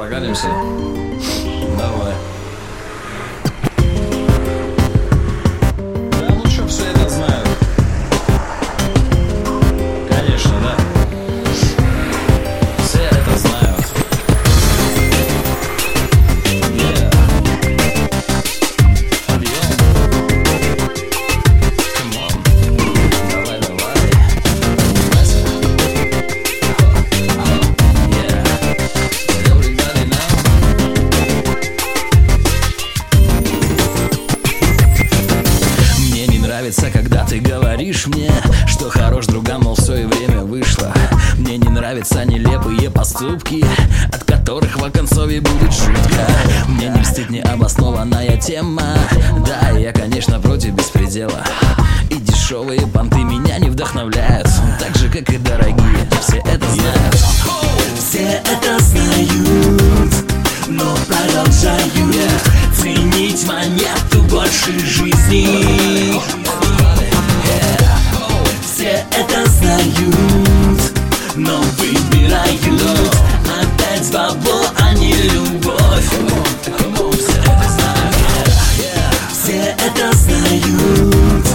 прокатимся? Давай. Нравится, когда ты говоришь мне Что хорош другам, мол, все и время вышло. Мне не нравятся нелепые поступки От которых в оконцове будет жутко Мне не льстит необоснованная тема. Да, я, конечно, против беспредела. И дешевые понты меня не вдохновляют. Так же, как и дорогие, все это знают. Все это знают, но продолжают Ценить монету больше жизни любовь Все это знают,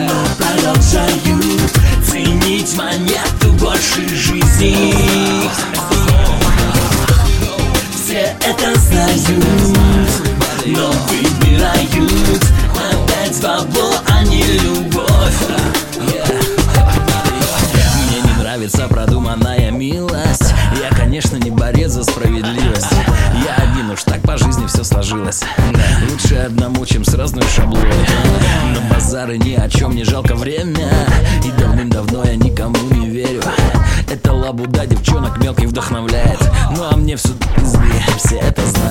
но продолжают Ценить монету больше жизни Все это знают, но выбирают Опять бабло, нравится продуманная милость. Я, конечно, не борец за справедливость. Я один уж так по жизни все сложилось. Лучше одному, чем с разной шаблой На базары ни о чем не жалко время. И давным-давно я никому не верю. Это лабуда девчонок мелких вдохновляет. Ну а мне все пизды, все это знают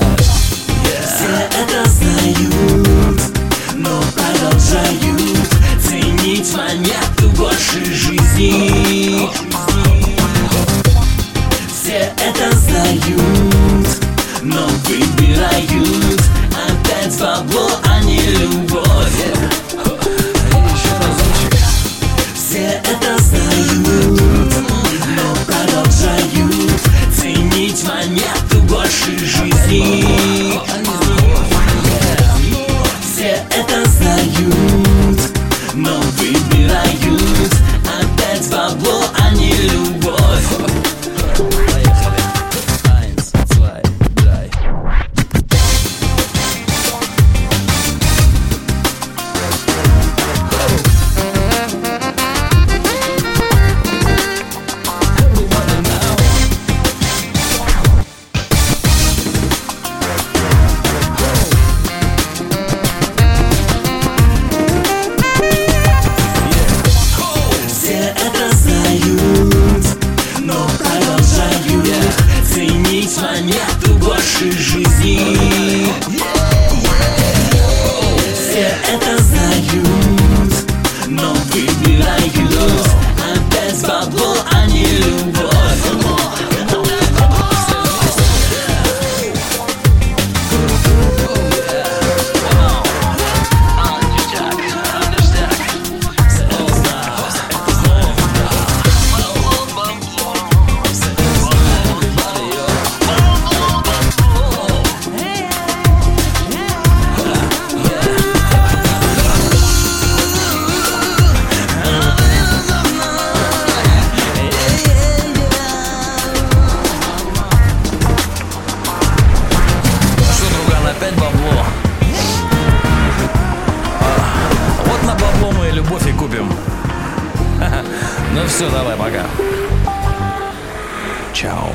Все это знают, но выбирают. Опять бабло, а не любовь. Все это знают, но продолжают Ценить монету больше жизни Ценить монету больше жизни опять бабло? А, Вот на бабло мы и любовь и купим. Ну все, давай, пока. Чао.